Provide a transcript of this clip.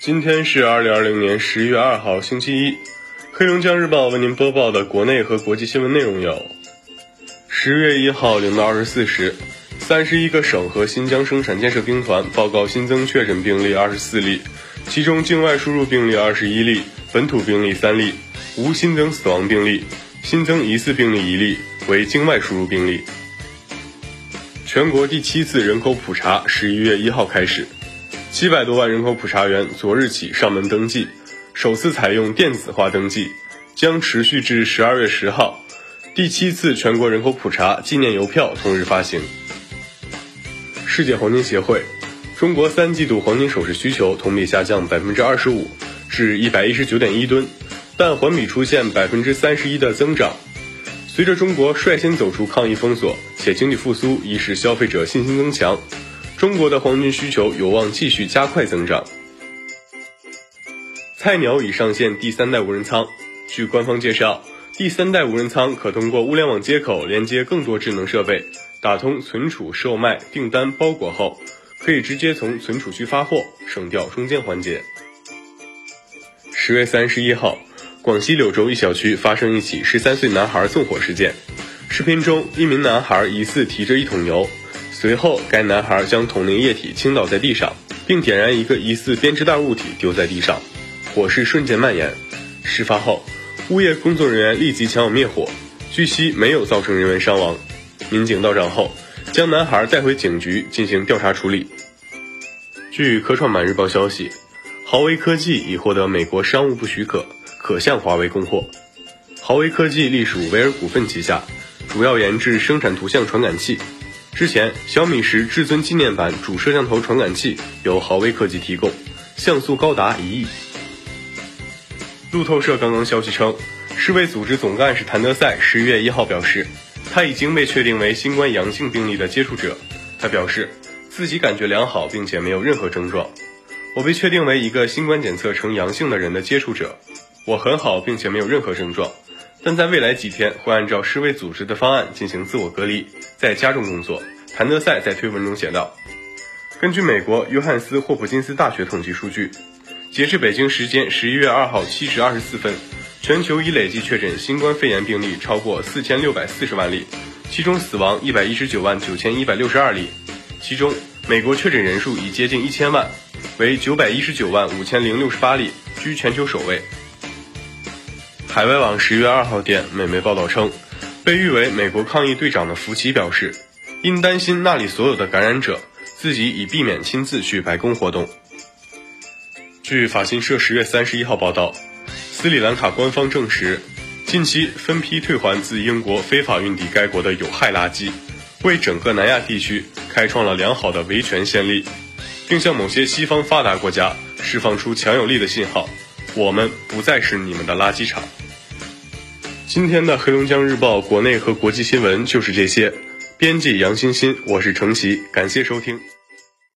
今天是二零二零年十一月二号，星期一。黑龙江日报为您播报的国内和国际新闻内容有：十月一号零到二十四时，三十一个省和新疆生产建设兵团报告新增确诊病例二十四例，其中境外输入病例二十一例，本土病例三例，无新增死亡病例，新增疑似病例一例，为境外输入病例。全国第七次人口普查十一月一号开始，七百多万人口普查员昨日起上门登记，首次采用电子化登记，将持续至十二月十号。第七次全国人口普查纪念邮票同日发行。世界黄金协会，中国三季度黄金首饰需求同比下降百分之二十五，至一百一十九点一吨，但环比出现百分之三十一的增长。随着中国率先走出抗疫封锁，且经济复苏已使消费者信心增强，中国的黄金需求有望继续加快增长。菜鸟已上线第三代无人仓。据官方介绍，第三代无人仓可通过物联网接口连接更多智能设备，打通存储、售卖、订单、包裹后，可以直接从存储区发货，省掉中间环节。十月三十一号。广西柳州一小区发生一起十三岁男孩纵火事件。视频中，一名男孩疑似提着一桶油，随后该男孩将桶内液体倾倒在地上，并点燃一个疑似编织袋物体丢在地上，火势瞬间蔓延。事发后，物业工作人员立即前往灭火，据悉没有造成人员伤亡。民警到场后，将男孩带回警局进行调查处理。据科创板日报消息，豪威科技已获得美国商务部许可。可向华为供货。豪威科技隶属维尔股份旗下，主要研制生产图像传感器。之前，小米十至尊纪念版主摄像头传感器由豪威科技提供，像素高达一亿。路透社刚刚消息称，世卫组织总干事谭德赛十一月一号表示，他已经被确定为新冠阳性病例的接触者。他表示自己感觉良好，并且没有任何症状。我被确定为一个新冠检测呈阳性的人的接触者。我很好，并且没有任何症状，但在未来几天会按照世卫组织的方案进行自我隔离，在家中工作。谭德赛在推文中写道：“根据美国约翰斯霍普金斯大学统计数据，截至北京时间十一月二号七时二十四分，全球已累计确诊新冠肺炎病例超过四千六百四十万例，其中死亡一百一十九万九千一百六十二例，其中美国确诊人数已接近一千万，为九百一十九万五千零六十八例，居全球首位。”海外网十月二号电美媒报道称，被誉为美国抗疫队长的福奇表示，因担心那里所有的感染者，自己已避免亲自去白宫活动。据法新社十月三十一号报道，斯里兰卡官方证实，近期分批退还自英国非法运抵该国的有害垃圾，为整个南亚地区开创了良好的维权先例，并向某些西方发达国家释放出强有力的信号。我们不再是你们的垃圾场。今天的黑龙江日报国内和国际新闻就是这些。编辑杨欣欣，我是程琦，感谢收听。